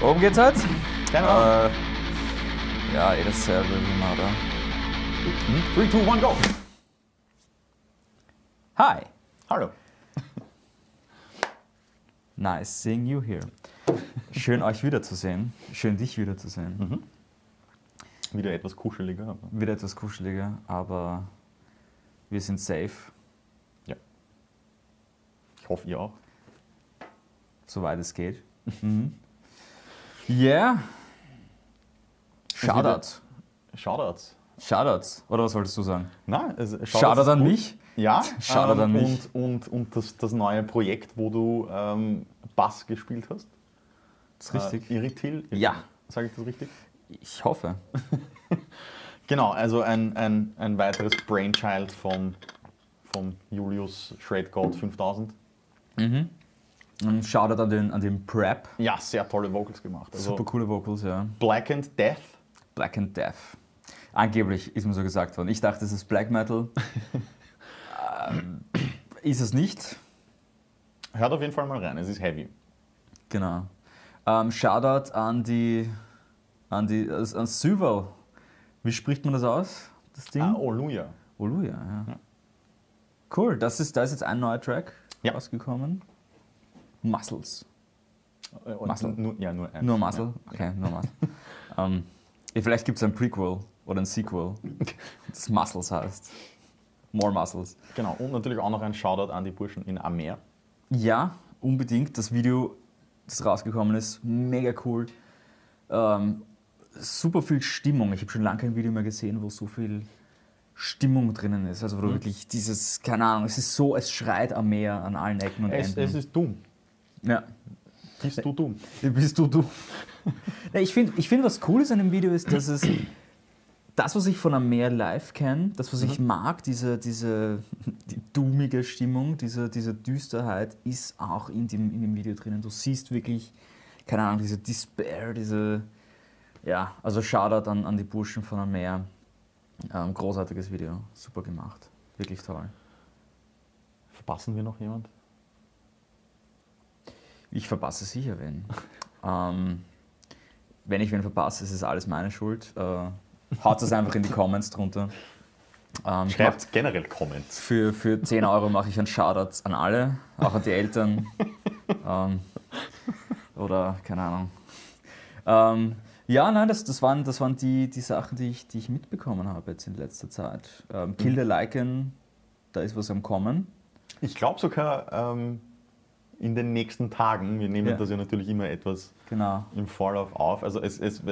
Worum geht's Ahnung. Äh, ja, eh dasselbe wie immer, oder? 3, 2, 1, go! Hi! Hallo. Nice seeing you here. Schön euch wiederzusehen. Schön dich wiederzusehen. Wieder etwas kuscheliger, aber Wieder etwas kuscheliger, aber wir sind safe, ja. Ich hoffe, ihr auch. soweit es geht. Mhm. Yeah. Shoutouts. Shoutouts. Shoutouts. Oder was wolltest du sagen? Nein, also Shoutout an gut. mich. Ja, Shoutout an mich. Und, und, und das, das neue Projekt, wo du ähm, Bass gespielt hast. Das ist richtig. Äh, Irritil. Ja. Sage ich das richtig? Ich hoffe. Genau, also ein, ein, ein weiteres Brainchild von, von Julius Shred God 5000. Und Shoutout an den, an den Prep. Ja, sehr tolle Vocals gemacht. Also Super coole Vocals, ja. Black and Death. Black and Death. Angeblich ist mir so gesagt worden. Ich dachte, es ist Black Metal. ähm, ist es nicht. Hört auf jeden Fall mal rein, es ist heavy. Genau. Ähm, Shoutout an die, an die, an Syval. Wie spricht man das aus? Das Ding? Ah, Oluja. Oluja, ja. Cool, das ist, da ist jetzt ein neuer Track Ja. rausgekommen. Muscles. Äh, und Muscle. Nur, ja, nur eins. Nur Muscle? Okay, nur Muscle. ähm, ja, vielleicht gibt es ein Prequel oder ein Sequel, das Muscles heißt. More Muscles. Ja. Genau, und natürlich auch noch ein Shoutout an die Burschen in Amer. Ja, unbedingt. Das Video, das rausgekommen ist, mega cool. Ähm, super viel Stimmung. Ich habe schon lange kein Video mehr gesehen, wo so viel Stimmung drinnen ist. Also wo du wirklich dieses, keine Ahnung, es ist so, es schreit am Meer an allen Ecken und Es, Enden. es ist dumm. Ja. Bist du dumm? Bist du du? Ja, ich finde, ich find, was cool ist an dem Video ist, dass es das, was ich von einem Meer live kenne, das, was ich mag, diese, diese die dummige Stimmung, diese, diese Düsterheit, ist auch in dem, in dem Video drinnen. Du siehst wirklich, keine Ahnung, diese Despair, diese, ja, also Shoutout an, an die Burschen von einem Meer. Ähm, großartiges Video, super gemacht, wirklich toll. Verpassen wir noch jemand? Ich verpasse sicher wen. ähm, wenn ich wen verpasse, ist es alles meine Schuld. Äh, haut das einfach in die Comments drunter. Ähm, Schreibt generell Comments. für, für 10 Euro mache ich einen Shoutout an alle, auch an die Eltern. ähm, oder keine Ahnung. Ähm, ja, nein, das, das waren, das waren die, die Sachen, die ich, die ich mitbekommen habe jetzt in letzter Zeit. Ähm, Kill the Lycan, da ist was am Kommen. Ich glaube sogar ähm, in den nächsten Tagen, wir nehmen Ja. das ja natürlich immer etwas Genau. im Vorlauf auf. Also es, es,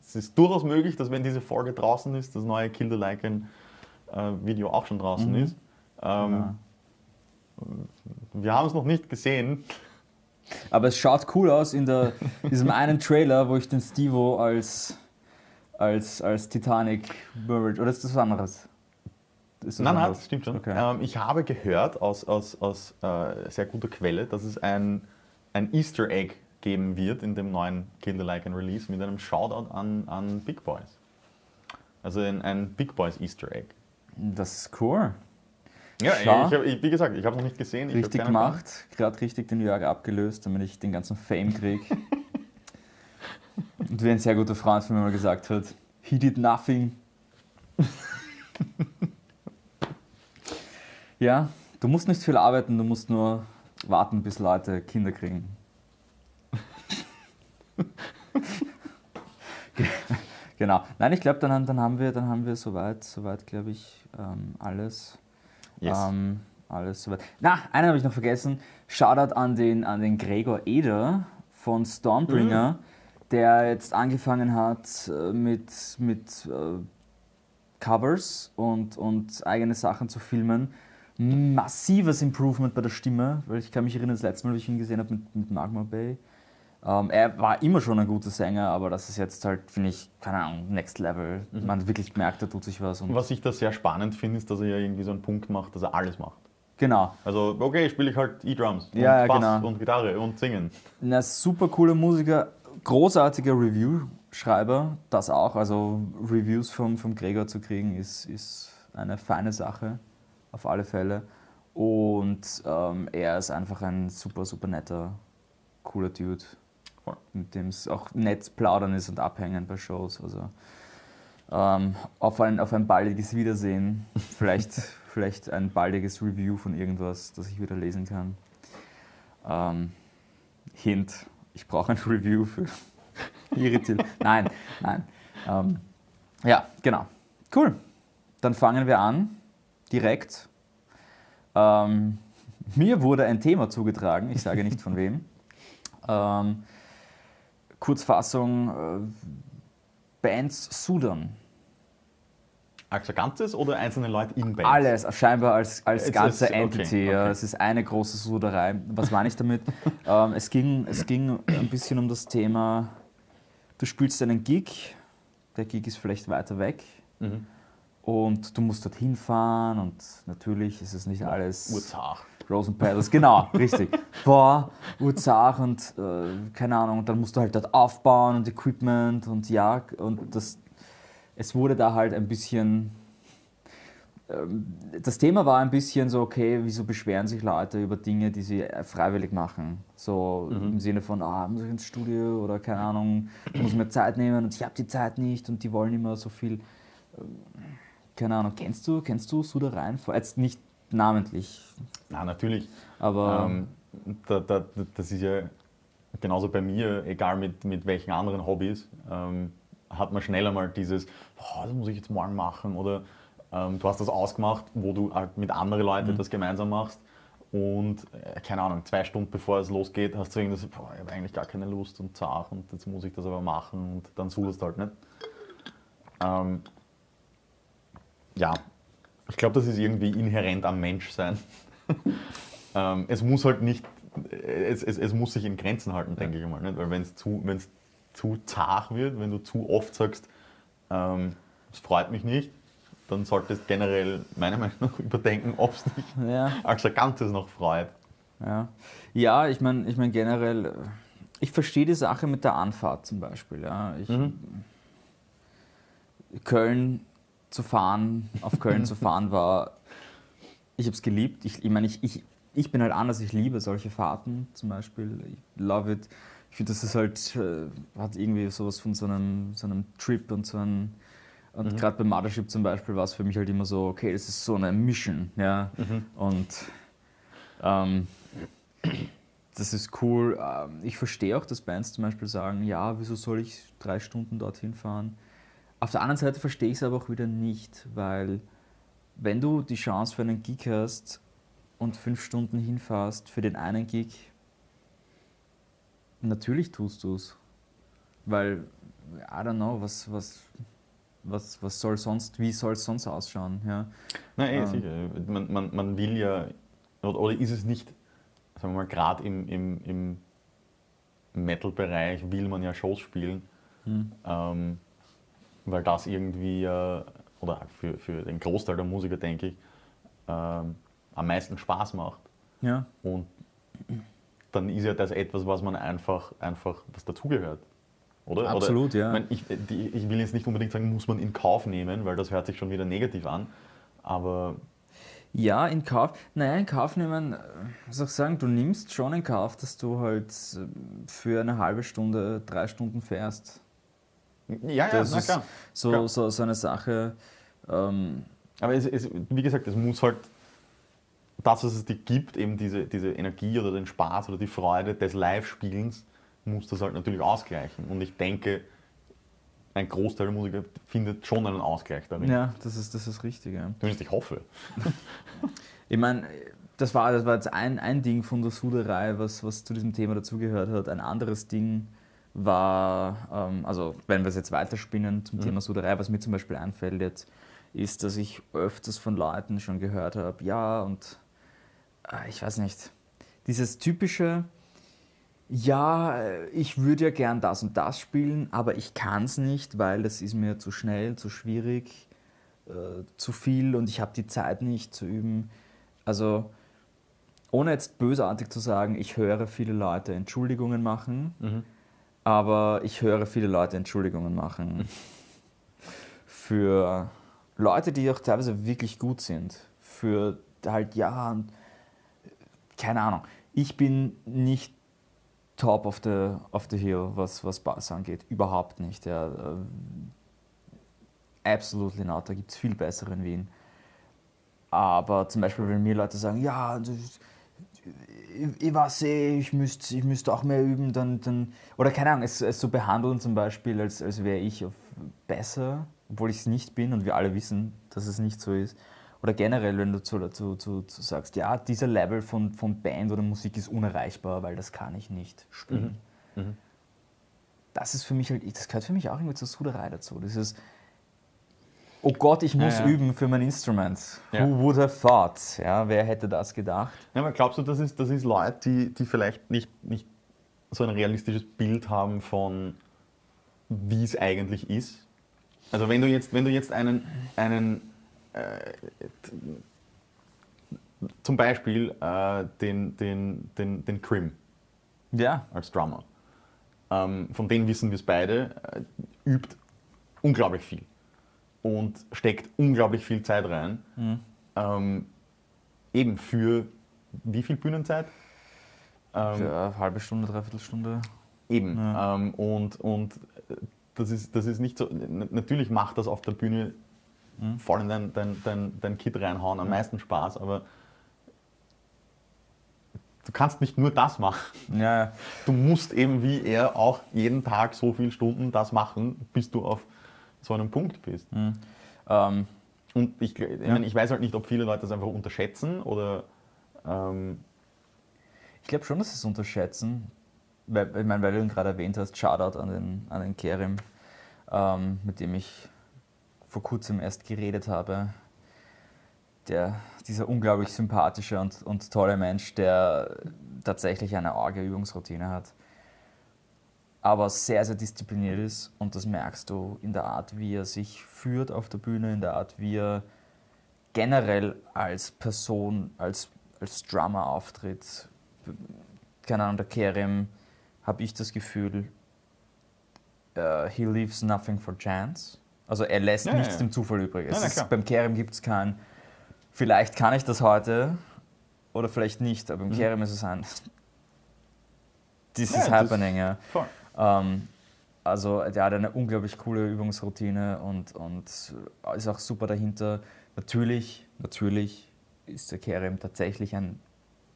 es ist durchaus möglich, dass wenn diese Folge draußen ist, das neue Kill the Lycan äh, Video auch schon draußen ist. Ähm, Wir haben es noch nicht gesehen. Aber es schaut cool aus in der, diesem einen Trailer, wo ich den Stevo als, als, als Titanic Mermaid. Oder ist das was anderes? Ist das Nein, nein, anderes? das stimmt schon. Okay. Ähm, ich habe gehört aus, aus, aus äh, sehr guter Quelle, dass es ein, ein Easter Egg geben wird in dem neuen Kill the Lycan Release mit einem Shoutout an, an Big Boys. Also ein, ein Big Boys Easter Egg. Das ist cool. Ja, Schau. ich, hab, ich, wie gesagt, ich habe es noch nicht gesehen. Richtig gemacht. Gerade richtig den Jörg abgelöst, damit ich den ganzen Fame kriege. Und wie ein sehr guter Freund von mir mal gesagt hat, he did nothing. ja, du musst nicht viel arbeiten, du musst nur warten, bis Leute Kinder kriegen. genau. Nein, ich glaube, dann, dann haben wir, dann haben wir soweit, soweit glaube ich, ähm, alles. Yes. Ähm, alles soweit. Na, einen habe ich noch vergessen. Shoutout an den, an den Gregor Eder von Stormbringer, Mhm. der jetzt angefangen hat äh, mit, mit äh, Covers und, und eigene Sachen zu filmen. Massives Improvement bei der Stimme, weil ich kann mich erinnern, das letzte Mal, wie ich ihn gesehen habe mit, mit Magma Bay. Ähm, er war immer schon ein guter Sänger, aber das ist jetzt halt, finde ich, keine Ahnung, Next Level. Man hat wirklich gemerkt, da tut sich was. Und Und was ich da sehr spannend finde, ist, dass er ja irgendwie so einen Punkt macht, dass er alles macht. genau. Also, okay, spiele ich halt E-Drums und Ja, ja, Bass genau. und Gitarre und Singen. Na, super cooler Musiker, großartiger Review-Schreiber, das auch. Also Reviews vom, vom Gregor zu kriegen, ist, ist eine feine Sache, auf alle Fälle. Und ähm, er ist einfach ein super, super netter, cooler Dude. Voll. mit dem es auch nett plaudern ist und abhängen bei Shows. Also ähm, auf, ein, auf ein baldiges Wiedersehen, vielleicht, vielleicht ein baldiges Review von irgendwas, das ich wieder lesen kann. Ähm, Hint, ich brauche ein Review für Irritil. Nein, nein. Ähm, ja, genau. Cool. Dann fangen wir an, direkt. Ähm, mir wurde ein Thema zugetragen, ich sage nicht von wem. Ähm, Kurzfassung, äh, Bands Sudan. Als Ganzes oder einzelne Leute in Bands? Alles, scheinbar als, als ganze okay, Entity. Ja. okay. Es ist eine große Suderei. Was meine ich damit? ähm, es, ging, es ging ein bisschen um das Thema, du spielst einen Gig, der Gig ist vielleicht weiter weg Mhm. Und du musst dorthin fahren und natürlich ist es nicht alles Urzach. Rose and Petals, genau, richtig. Boah, Urzach und äh, keine Ahnung, dann musst du halt dort aufbauen und Equipment und ja, und das, es wurde da halt ein bisschen, ähm, das Thema war ein bisschen so, okay, wieso beschweren sich Leute über Dinge, die sie äh, freiwillig machen? So im Sinne von, ah, muss ich ins Studio oder keine Ahnung, muss mir Zeit nehmen und ich habe die Zeit nicht und die wollen immer so viel keine Ahnung, kennst du, kennst du Sudereien? Jetzt nicht namentlich, Na, natürlich. aber Ähm, da, da, das ist ja genauso bei mir, egal mit, mit welchen anderen Hobbys, ähm, hat man schneller mal dieses, oh, das muss ich jetzt morgen machen oder ähm, du hast das ausgemacht, wo du halt mit anderen Leuten das gemeinsam machst und äh, keine Ahnung, zwei Stunden bevor es losgeht, hast du irgendwie so, boah, ich habe eigentlich gar keine Lust und zart und jetzt muss ich das aber machen und dann suchst du halt nicht. Ähm, ja, ich glaube, das ist irgendwie inhärent am Menschsein. ähm, es muss halt nicht, es, es, es muss sich in Grenzen halten, denke ich mal. Nicht? Weil wenn es zu, wenn's zu zart wird, wenn du zu oft sagst, ähm, es freut mich nicht, dann solltest generell meiner Meinung nach überdenken, ob es dich ja, als Ganzes noch freut. ja. Ja, ich meine ich mein generell, äh, ich verstehe die Sache mit der Anfahrt zum Beispiel. Ja. Ich, Köln zu fahren, auf Köln zu fahren war, ich habe es geliebt. Ich, ich meine, ich, ich, ich bin halt anders, ich liebe solche Fahrten zum Beispiel. Ich love it. Ich finde, das ist halt, äh, hat irgendwie sowas von so einem, so einem Trip und so einem, und gerade beim Mothership zum Beispiel war es für mich halt immer so, okay, das ist so eine Mission, ja. Und ähm, das ist cool. Ähm, Ich verstehe auch, dass Bands zum Beispiel sagen, ja, wieso soll ich drei Stunden dorthin fahren? Auf der anderen Seite verstehe ich es aber auch wieder nicht, weil wenn du die Chance für einen Gig hast und fünf Stunden hinfährst für den einen Gig, natürlich tust du es. Weil, I don't know, was, was, was, was soll sonst, wie soll es sonst ausschauen? Ja? Nein, eh, Ähm. sicher. Man, man, man will ja, oder, oder ist es nicht, sagen wir mal, gerade im, im, im Metal-Bereich will man ja Shows spielen, Hm. ähm, weil das irgendwie, äh, oder für, für den Großteil der Musiker, denke ich, ähm, am meisten Spaß macht. Ja, Und dann ist ja das etwas, was man einfach, einfach was dazugehört. Oder? Absolut, Oder, ja. Ich, mein, ich, die, ich will jetzt nicht unbedingt sagen, muss man in Kauf nehmen, weil das hört sich schon wieder negativ an. Aber Ja, in Kauf. Naja, in Kauf nehmen, äh, muss auch sagen, du nimmst schon in Kauf, dass du halt äh, für eine halbe Stunde, drei Stunden fährst. Ja, ja, Das na ist klar. so, Klar. so, so eine Sache. Ähm, Aber es, es, wie gesagt, es muss halt das, was es dir gibt, eben diese, diese Energie oder den Spaß oder die Freude des Live-Spielens, muss das halt natürlich ausgleichen. Und ich denke, ein Großteil der Musiker findet schon einen Ausgleich darin. ja, das ist, das ist richtig. Ja. Zumindest ich hoffe. Ich meine, das war, das war jetzt ein, ein Ding von der Suderei, was, was zu diesem Thema dazugehört hat. Ein anderes Ding war, ähm, also wenn wir es jetzt weiterspinnen zum Thema Suderei, was mir zum Beispiel einfällt jetzt, ist, dass ich öfters von Leuten schon gehört habe, ja, und äh, ich weiß nicht, dieses typische, ja, äh, ich würde ja gern das und das spielen, aber ich kann es nicht, weil das ist mir zu schnell, zu schwierig, äh, zu viel und ich habe die Zeit nicht zu üben. Also ohne jetzt bösartig zu sagen, ich höre viele Leute Entschuldigungen machen, aber ich höre viele Leute Entschuldigungen machen für Leute, die auch teilweise wirklich gut sind. Für halt, ja, keine Ahnung. Ich bin nicht top of the, of the hill, was, was Bass angeht. Überhaupt nicht. Ja. Äh, absolutely not. Da gibt es viel bessere in Wien. Aber zum Beispiel, wenn mir Leute sagen, ja, das, ich, ich weiß eh, ich müsste ich müsst auch mehr üben, dann, dann oder keine Ahnung, es, es so behandeln zum Beispiel, als, als wäre ich besser, obwohl ich es nicht bin und wir alle wissen, dass es nicht so ist. Oder generell, wenn du zu, zu, zu, zu sagst, ja, dieser Level von, von Band oder Musik ist unerreichbar, weil das kann ich nicht spielen. Mhm. Mhm. Das ist für mich halt, das gehört für mich auch irgendwie zur Suderei dazu. Dieses, oh Gott, ich muss ja, ja. üben für mein Instrument. Ja. Who would have thought? Ja, wer hätte das gedacht? Ja, aber glaubst du, das ist, das ist Leute, die, die vielleicht nicht, nicht so ein realistisches Bild haben von, wie es eigentlich ist? Also wenn du jetzt, wenn du jetzt einen, einen äh, zum Beispiel äh, den, den, den, den Krim ja. als Drummer. Ähm, von denen wissen wir es beide, äh, übt unglaublich viel und steckt unglaublich viel Zeit rein. Mhm. Ähm, eben für wie viel Bühnenzeit? Ähm, für eine halbe Stunde, dreiviertel Stunde. Eben. Ja. Ähm, und und das, ist, das ist nicht so. Natürlich macht das auf der Bühne mhm. voll in dein, dein, dein, dein Kit reinhauen am mhm. meisten Spaß, aber du kannst nicht nur das machen. Ja. Du musst eben wie er auch jeden Tag so viele Stunden das machen, bis du auf so einem Punkt bist. Mhm. Ähm, und ich, ich, ja. meine, ich, weiß halt nicht, ob viele Leute das einfach unterschätzen oder. Ähm, ich glaube schon, dass sie es unterschätzen. Weil, ich meine, weil du ihn gerade erwähnt hast, Shoutout an den, an den Kerim, ähm, mit dem ich vor kurzem erst geredet habe. Der, dieser unglaublich sympathische und, und tolle Mensch, der tatsächlich eine arge Übungsroutine hat aber sehr, sehr diszipliniert ist und das merkst du in der Art, wie er sich führt auf der Bühne, in der Art, wie er generell als Person, als, als Drummer auftritt. Keine Ahnung, der Kerem, habe ich das Gefühl, uh, he leaves nothing for chance. Also er lässt ja, nichts ja, ja. dem Zufall übrig. Es ist, beim Kerem gibt es kein, vielleicht kann ich das heute oder vielleicht nicht, aber beim mhm. Kerem ist es ein, this is happening. Ja. Voll. Ähm, also der hat eine unglaublich coole Übungsroutine und, und ist auch super dahinter. Natürlich, natürlich ist der Kerem tatsächlich ein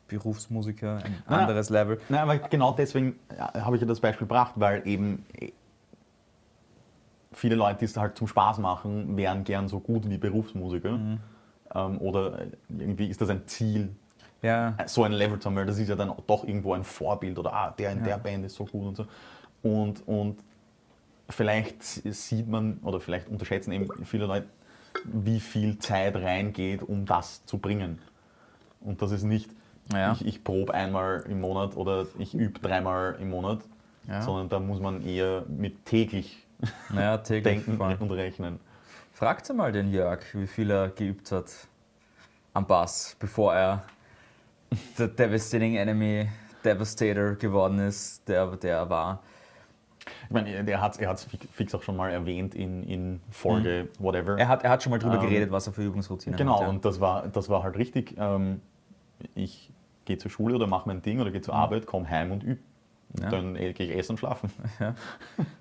Berufsmusiker, ein na, anderes Level. Nein, aber genau deswegen habe ich ja das Beispiel gebracht, weil eben viele Leute, die es halt zum Spaß machen, wären gern so gut wie Berufsmusiker. Mhm. Ähm, oder irgendwie ist das ein Ziel, ja. so ein Level zu haben, weil das ist ja dann doch irgendwo ein Vorbild oder ah, der in ja. der Band ist so gut und so. Und, und vielleicht sieht man oder vielleicht unterschätzen eben viele Leute, wie viel Zeit reingeht, um das zu bringen. Und das ist nicht, ja. ich, ich probe einmal im Monat oder ich übe dreimal im Monat, ja. sondern da muss man eher mit täglich, naja, täglich denken voll. und rechnen. Fragt mal den Jörg, wie viel er geübt hat am Bass, bevor er der Devastating Enemy Devastator geworden ist, der, der er war. Ich meine, er hat es fix auch schon mal erwähnt in, in Folge mhm. whatever. Er hat, er hat schon mal drüber ähm, geredet, was er für Übungsroutinen genau, hat. Genau, ja. und das war, das war halt richtig. Ähm, ich gehe zur Schule oder mache mein Ding oder gehe zur mhm. Arbeit, komme heim und übe. Ja. Dann gehe ich essen und schlafen. Ja.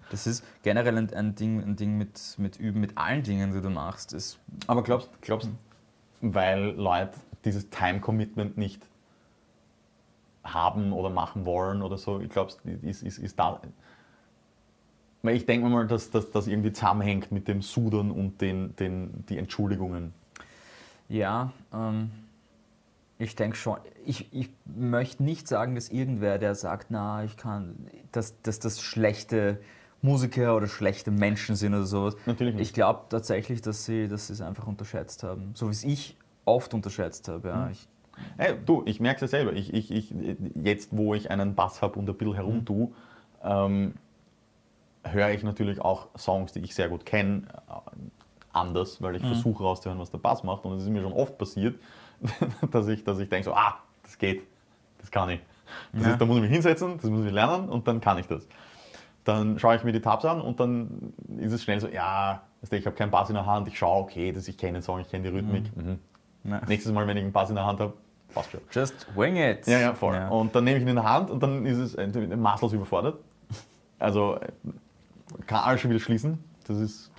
Das ist generell ein, ein, Ding, ein Ding mit, mit Üben, mit allen Dingen, die du machst. Ist Aber glaubst du, weil Leute dieses Time-Commitment nicht haben oder machen wollen oder so, ich glaube, ist, ist, ist da weil ich denke mal, dass das irgendwie zusammenhängt mit dem Sudern und den, den, die Entschuldigungen. Ja, ähm, ich denke schon. Ich, ich möchte nicht sagen, dass irgendwer, der sagt, na, ich kann, dass, dass das schlechte Musiker oder schlechte Menschen sind oder sowas. Natürlich nicht. Ich glaube tatsächlich, dass sie, dass sie es einfach unterschätzt haben. So wie es ich oft unterschätzt habe. Ja. Ich, hey, du, ich merke es ja selber. Ich, ich, ich, jetzt, wo ich einen Bass habe und ein bisschen herumtue, mhm. ähm, höre ich natürlich auch Songs, die ich sehr gut kenne, äh, anders, weil ich mhm. versuche rauszuhören, was der Bass macht. Und es ist mir schon oft passiert, dass ich, dass ich denke so, ah, das geht, das kann ich. Das ja. ist, da muss ich mich hinsetzen, das muss ich lernen und dann kann ich das. Dann schaue ich mir die Tabs an und dann ist es schnell so, ja, ich habe keinen Bass in der Hand, ich schaue, okay, das, ich kenne den Song, ich kenne die Rhythmik. Mhm. Mhm. Nächstes Mal, wenn ich einen Bass in der Hand habe, passt schon. Just wing it. Ja, ja, voll. Ja. Und dann nehme ich ihn in die Hand und dann ist es maßlos überfordert. Also äh, kann alles schon wieder schließen. Das ist.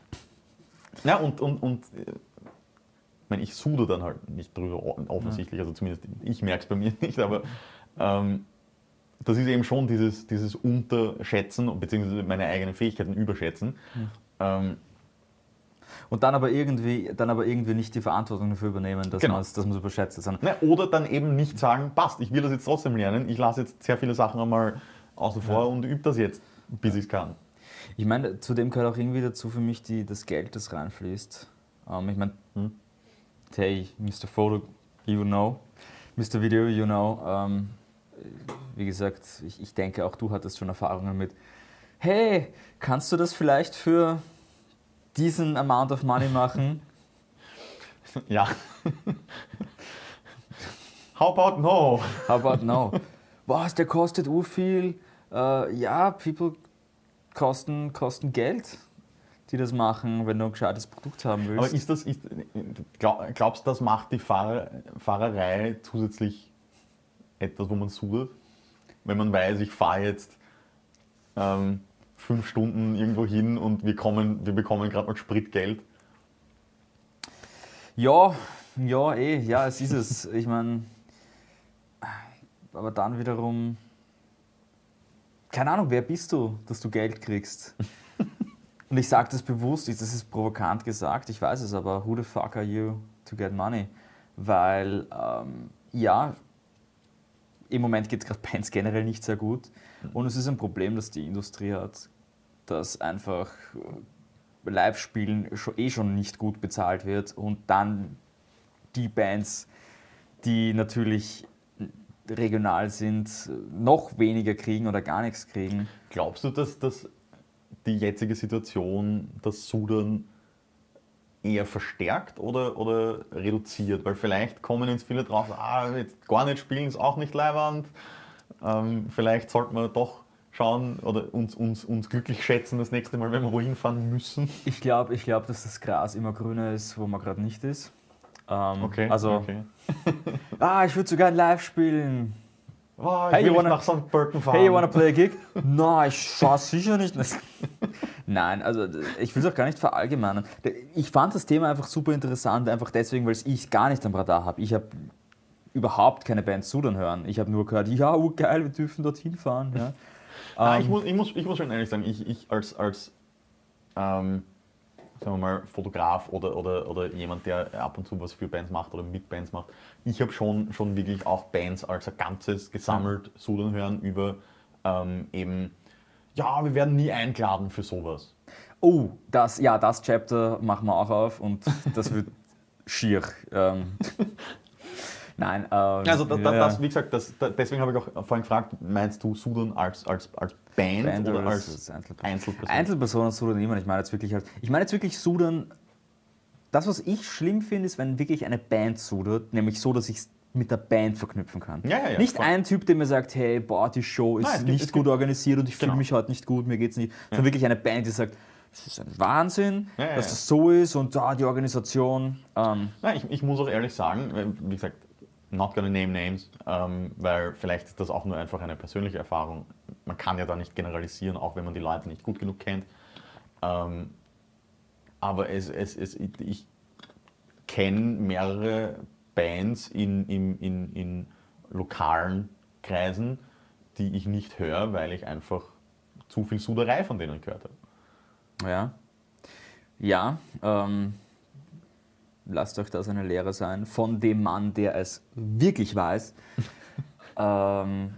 Ja, und, und, und äh, ich meine, ich sude dann halt nicht drüber offensichtlich, also zumindest ich merke es bei mir nicht, aber ähm, das ist eben schon dieses, dieses Unterschätzen beziehungsweise meine eigenen Fähigkeiten überschätzen. Ähm, Und dann aber irgendwie, dann aber irgendwie nicht die Verantwortung dafür übernehmen, dass Genau. man es überschätzt. Ne, oder dann eben nicht sagen, passt, ich will das jetzt trotzdem lernen, ich lasse jetzt sehr viele Sachen einmal außen vor und übe das jetzt, bis ich es kann. Ich meine, zudem gehört auch irgendwie dazu für mich die, das Geld, das reinfließt. Ähm, ich meine, Hm. hey, Mr. Photo, you know. Mr. Video, you know. Ähm, wie gesagt, ich, ich denke, auch du hattest schon Erfahrungen mit, hey, kannst du das vielleicht für diesen Amount of Money machen? Ja. How about no? How about no? Was, der kostet u viel? Äh, ja, people kosten, kosten Geld, die das machen, wenn du ein gescheites Produkt haben willst. Aber ist das, ist, glaub, glaubst du, das macht die Fahrer, Fahrerei zusätzlich etwas, wo man sudert? Wenn man weiß, ich fahre jetzt ähm, fünf Stunden irgendwo hin und wir, kommen, wir bekommen gerade noch Spritgeld. Ja, ja, eh, ja, es ist es. Ich meine, aber dann wiederum, keine Ahnung, wer bist du, dass du Geld kriegst? Und ich sage das bewusst, das ist provokant gesagt, ich weiß es, aber who the fuck are you to get money? Weil, ähm, ja, im Moment geht es gerade Bands generell nicht sehr gut. Und es ist ein Problem, das die Industrie hat, dass einfach äh, Live-Spielen eh schon nicht gut bezahlt wird und dann die Bands, die natürlich regional sind, noch weniger kriegen oder gar nichts kriegen. Glaubst du, dass, dass die jetzige Situation das Sudern eher verstärkt oder, oder reduziert? Weil vielleicht kommen jetzt viele drauf, ah, jetzt gar nicht spielen ist auch nicht leiwand. Ähm, vielleicht sollten wir doch schauen oder uns, uns, uns glücklich schätzen das nächste Mal, wenn wir wohin fahren müssen. Ich glaube, ich glaub, dass das Gras immer grüner ist, wo man gerade nicht ist. Ähm, Okay. Also, okay. ah, ich würde sogar live spielen. Oh, Hey, you wanna- nach St. Pölten fahren. Hey, you wanna play a gig? Nein, ich schaue sicher nicht. Nein, also ich will es auch gar nicht verallgemeinern. Ich fand das Thema einfach super interessant, einfach deswegen, weil ich gar nicht am Radar habe. Ich habe überhaupt keine Band Sudan hören. Ich habe nur gehört, ja, oh, geil, wir dürfen dorthin fahren. Ja. Ah, Ähm, ich, muss, ich, muss, ich muss schon ehrlich sagen, ich, ich als, als ähm, sagen wir mal, Fotograf oder, oder, oder jemand, der ab und zu was für Bands macht oder mit Bands macht, ich habe schon, schon wirklich auch Bands als ein Ganzes gesammelt, Sudan hören über ähm, eben, ja, wir werden nie eingeladen für sowas. Oh, das, ja, das Chapter machen wir auch auf und das wird schier. Ähm, Nein, ähm, Also das, ja, das wie gesagt, das, da- deswegen habe ich auch vorhin gefragt, meinst du Sudan als, als, als Band, Band oder als, als Einzelperson? Einzelperson? Einzelpersonen Sudan niemand. Ich meine jetzt wirklich halt, ich meine jetzt wirklich Sudan. Das, was ich schlimm finde, ist, wenn wirklich eine Band sudert, nämlich so, dass ich es mit der Band verknüpfen kann. Ja, ja, ja, nicht voll. ein Typ, der mir sagt, hey, boah, die Show ist Nein, gibt- nicht gut organisiert und ich fühle Genau. mich heute nicht gut, mir geht's nicht. Sondern wirklich eine Band, die sagt, es ist ein Wahnsinn, dass das so ist und da die Organisation. Ähm, Nein, ich, ich muss auch ehrlich sagen, weil, wie gesagt, not gonna name names, ähm, weil vielleicht ist das auch nur einfach eine persönliche Erfahrung. Man kann ja da nicht generalisieren, auch wenn man die Leute nicht gut genug kennt. Ähm, aber es, es, es, ich kenne mehrere Bands in, in, in, in lokalen Kreisen, die ich nicht höre, weil ich einfach zu viel Suderei von denen gehört habe. Ja. Ja, ähm, lasst euch das eine Lehre sein von dem Mann, der es wirklich weiß. ähm,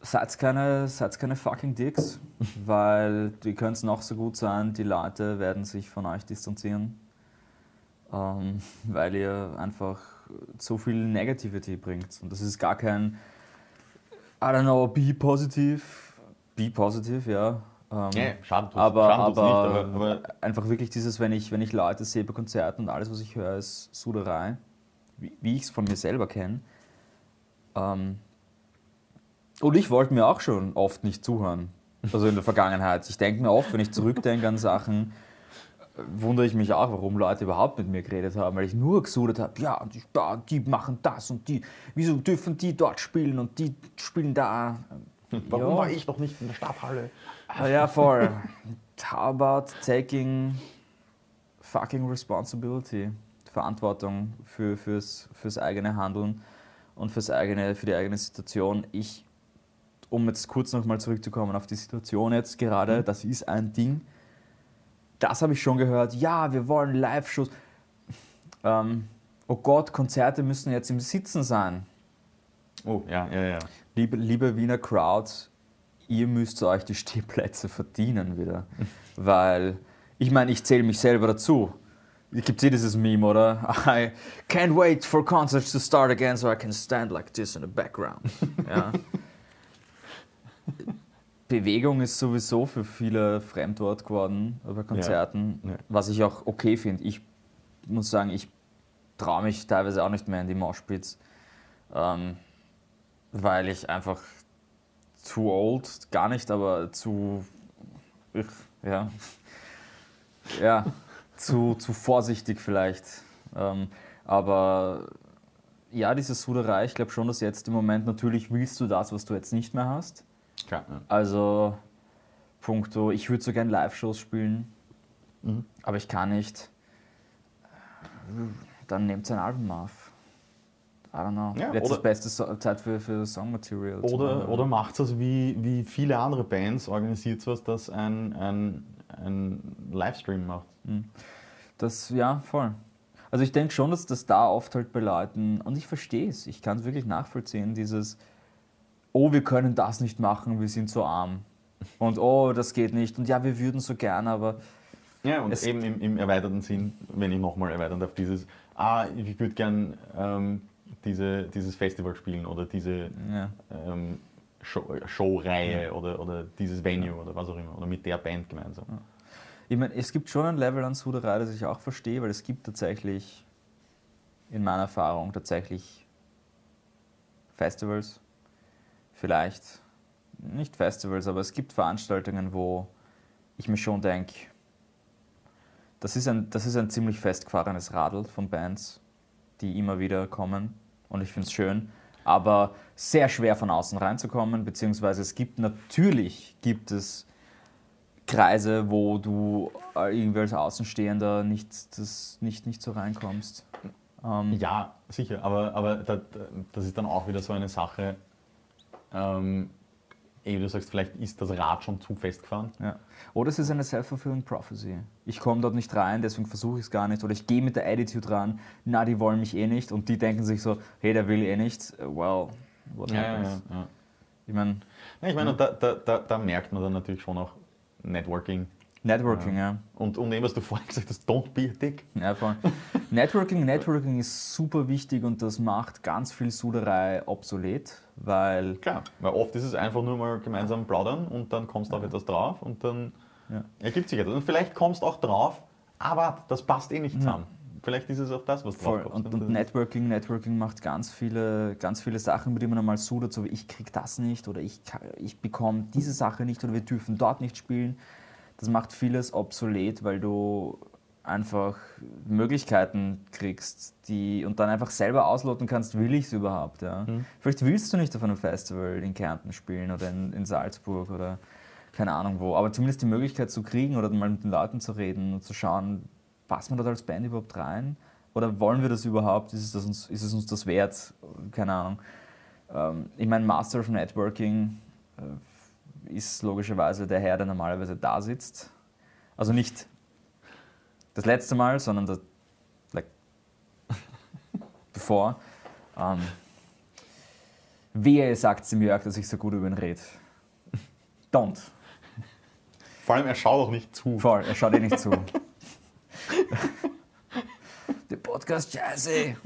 seid keine, seid keine fucking Dicks, weil die können es noch so gut sein, die Leute werden sich von euch distanzieren, ähm, weil ihr einfach so viel Negativity bringt. Und das ist gar kein, I don't know, be positive, be positive, ja. Ähm, Ja, schade tut's- aber, schade tut's aber, nicht, aber- aber- einfach wirklich dieses, wenn ich, wenn ich Leute sehe bei Konzerten und alles, was ich höre, ist Suderei, wie, wie ich es von mir selber kenne. Ähm, und ich wollte mir auch schon oft nicht zuhören, also in der Vergangenheit. Ich denke mir oft, wenn ich zurückdenke an Sachen, wundere ich mich auch, warum Leute überhaupt mit mir geredet haben, weil ich nur gesudert habe, ja, die, die machen das und die, wieso dürfen die dort spielen und die spielen da. Warum Ja. war ich noch nicht in der Stadthalle? Ja, voll. How about taking fucking responsibility? Verantwortung für, fürs, fürs eigene Handeln und fürs eigene, für die eigene Situation. Ich, um jetzt kurz nochmal zurückzukommen auf die Situation jetzt gerade, das ist ein Ding. Das habe ich schon gehört. Ja, wir wollen Live-Shows. Ähm, oh Gott, Konzerte müssen jetzt im Sitzen sein. Oh, ja, ja, ja. Liebe, liebe Wiener Crowd, ihr müsst euch die Stehplätze verdienen wieder. Weil, ich meine, ich zähle mich selber dazu. Gibt es eh dieses Meme, oder? I can't wait for concerts to start again so I can stand like this in the background. Ja. Bewegung ist sowieso für viele Fremdwort geworden bei Konzerten, Ja. was ich auch okay finde. Ich muss sagen, ich traue mich teilweise auch nicht mehr in die Moshpits. Ähm, weil ich einfach zu old, gar nicht, aber zu, ich, ja, ja, zu, zu vorsichtig vielleicht. Ähm, aber ja, diese Suderei, ich glaube schon, dass jetzt im Moment natürlich willst du das, was du jetzt nicht mehr hast. Klar, ja. Also, punkto, ich würde so gern Live-Shows spielen, Mhm. aber ich kann nicht. Dann nehmt ein Album auf. I don't know. Ja, Jetzt ist beste so Zeit für, für Songmaterial. Oder, oder macht es wie, wie viele andere Bands, organisiert was, das ein, ein, ein Livestream macht. Das, ja, voll. Also ich denke schon, dass das da oft halt bei Leuten, und ich verstehe es, ich kann es wirklich nachvollziehen, dieses, oh, wir können das nicht machen, wir sind so arm. Und oh, das geht nicht. Und ja, wir würden so gern, aber Ja, und eben im, im erweiterten Sinn, wenn ich nochmal erweitern darf, dieses, ah, ich würde gern ähm, diese, dieses Festival spielen oder diese ja. ähm, Show, Showreihe oder, oder dieses Venue oder was auch immer, oder mit der Band gemeinsam. Ich meine, es gibt schon ein Level an Suderei, das ich auch verstehe, weil es gibt tatsächlich, in meiner Erfahrung, tatsächlich Festivals, vielleicht nicht Festivals, aber es gibt Veranstaltungen, wo ich mir schon denke, das ist, ein, das ist ein ziemlich festgefahrenes Radl von Bands, die immer wieder kommen und ich finde es schön, aber sehr schwer von außen reinzukommen, beziehungsweise es gibt natürlich, gibt es Kreise, wo du äh, irgendwie als Außenstehender nicht, das, nicht, nicht so reinkommst. Ähm, Ja, sicher, aber, aber da, da- das ist dann auch wieder so eine Sache, ähm, eh, du sagst, vielleicht ist das Rad schon zu festgefahren. Ja. Oder es ist eine self-fulfilling prophecy. Ich komme dort nicht rein, deswegen versuche ich es gar nicht. Oder ich gehe mit der Attitude ran, na, die wollen mich eh nicht. Und die denken sich so, hey, der will eh nicht. Well, what happens? ja. Ich meine, Ja, ich meine, und da, da, da, da merkt man dann natürlich schon auch Networking. Networking, ja. Und, und eben, was du vorhin gesagt hast, don't be a dick. ja voll. Networking, Networking ist super wichtig und das macht ganz viel Suderei obsolet, weil Klar, weil oft ist es einfach nur mal gemeinsam plaudern und dann kommst du auf etwas drauf und dann Ja. ergibt sich etwas. Und vielleicht kommst du auch drauf, aber das passt eh nicht zusammen. Vielleicht ist es auch das, was drauf kommt. Und, Das und ist- Networking, Networking macht ganz viele, ganz viele Sachen, mit denen man einmal sudert, so wie ich krieg das nicht oder ich, ich bekomme diese Sache nicht oder wir dürfen dort nicht spielen. Das macht vieles obsolet, weil du einfach Möglichkeiten kriegst, die und dann einfach selber ausloten kannst, will ich es überhaupt. Ja? Vielleicht willst du nicht auf einem Festival in Kärnten spielen oder in, in Salzburg oder keine Ahnung wo, aber zumindest die Möglichkeit zu kriegen oder mal mit den Leuten zu reden und zu schauen, passt man dort als Band überhaupt rein? Oder wollen wir das überhaupt? Ist es, das uns, ist es uns das wert? Keine Ahnung. Ähm, ich meine, Master of Networking äh, ist logischerweise der Herr, der normalerweise da sitzt. Also nicht das letzte Mal, sondern das, like, bevor. Ähm, wehe, sagt dem Jörg, dass ich so gut über ihn rede. Don't. Vor allem, er schaut auch nicht zu. Voll, er schaut eh nicht zu. Der Podcast scheiße.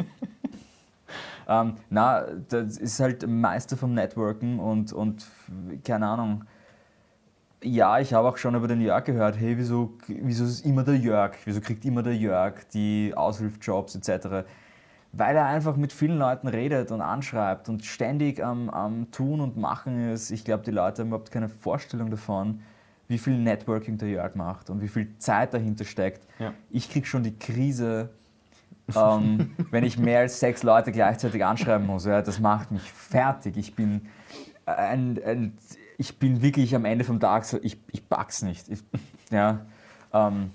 Ähm, na, das ist halt Meister vom Networken und, und keine Ahnung. Ja, ich habe auch schon über den Jörg gehört, hey, wieso, wieso ist immer der Jörg? Wieso kriegt immer der Jörg die Aushilfsjobs etc.? Weil er einfach mit vielen Leuten redet und anschreibt und ständig am, am Tun und Machen ist. Ich glaube, die Leute haben überhaupt keine Vorstellung davon, wie viel Networking der Jörg macht und wie viel Zeit dahinter steckt. Ja. Ich kriege schon die Krise, ähm, wenn ich mehr als sechs Leute gleichzeitig anschreiben muss. Ja, das macht mich fertig. Ich bin, ein, ein, ich bin wirklich am Ende vom Tag so, ich, ich pack's nicht. Ich, ja, ähm,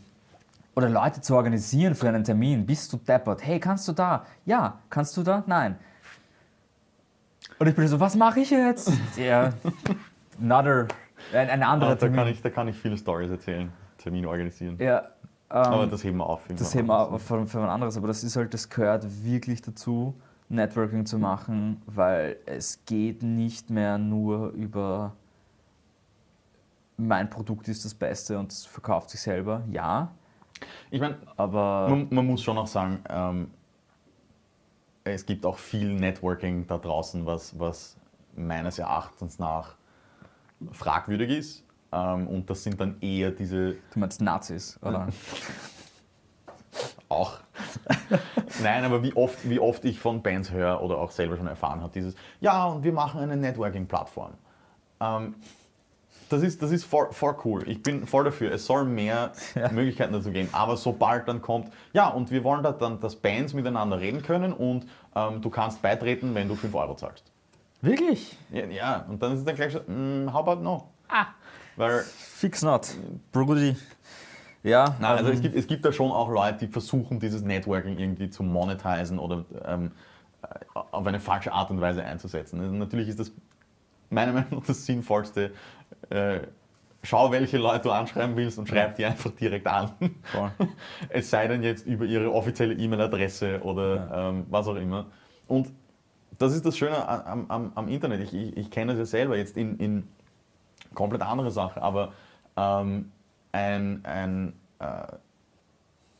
oder Leute zu organisieren für einen Termin. Bist du deppert? Hey, kannst du da? Ja. Kannst du da? Nein. Und ich bin so, was mache ich jetzt? Ja, another, ein, ein anderer Ah, da, Termin. kann ich, da kann ich viele Stories erzählen, Termin organisieren. ja, Aber das heben wir auf. das Thema auch für, für ein anderes, aber das ist halt, das gehört wirklich dazu, Networking zu machen, weil es geht nicht mehr nur über mein Produkt ist das Beste und es verkauft sich selber. Ja, Ich meine, aber man, man muss schon auch sagen, ähm, es gibt auch viel Networking da draußen, was, was meines Erachtens nach fragwürdig ist. Ähm, und das sind dann eher diese du meinst Nazis, oder? auch. Nein, aber wie oft, wie oft ich von Bands höre oder auch selber schon erfahren habe, dieses, ja, und wir machen eine Networking-Plattform. Ähm, das ist, das ist voll, voll cool. Ich bin voll dafür. Es soll mehr Möglichkeiten dazu geben. Aber sobald dann kommt, ja, und wir wollen da dann, dass Bands miteinander reden können und ähm, du kannst beitreten, wenn du 5 Euro zahlst. Wirklich? Ja, ja, und dann ist es dann gleich so, mm, how about no? Ah. Weil Fix not. Brody. Ja, Nein, also ähm, es gibt, es gibt da schon auch Leute, die versuchen, dieses Networking irgendwie zu monetisieren oder ähm, äh, auf eine falsche Art und Weise einzusetzen. Also natürlich ist das meiner Meinung nach das Sinnvollste. Äh, schau, welche Leute du anschreiben willst und schreib die einfach direkt an. Voll. Es sei denn jetzt über ihre offizielle E-Mail-Adresse oder ähm, was auch immer. Und das ist das Schöne am, am, am Internet. Ich, ich, ich kenne es ja selber jetzt in, in komplett andere Sache, aber ähm, ein, ein äh,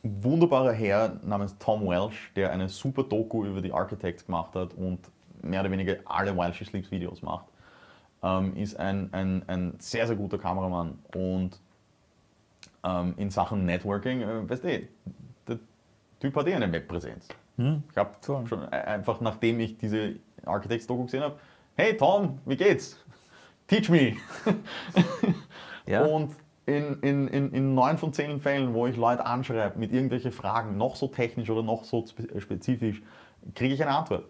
wunderbarer Herr namens Tom Welsh, der eine super Doku über die Architects gemacht hat und mehr oder weniger alle While She Sleeps Videos macht, ähm, ist ein, ein, ein sehr, sehr guter Kameramann und ähm, in Sachen Networking, äh, weißt du, der Typ hat eh eine Webpräsenz. Hm? Ich habe schon äh, einfach, nachdem ich diese Architects-Doku gesehen habe, hey Tom, wie geht's? Teach me! Ja. Und in, in, in, in neun von zehn Fällen, wo ich Leute anschreibe mit irgendwelchen Fragen, noch so technisch oder noch so spe- spezifisch, kriege ich eine Antwort.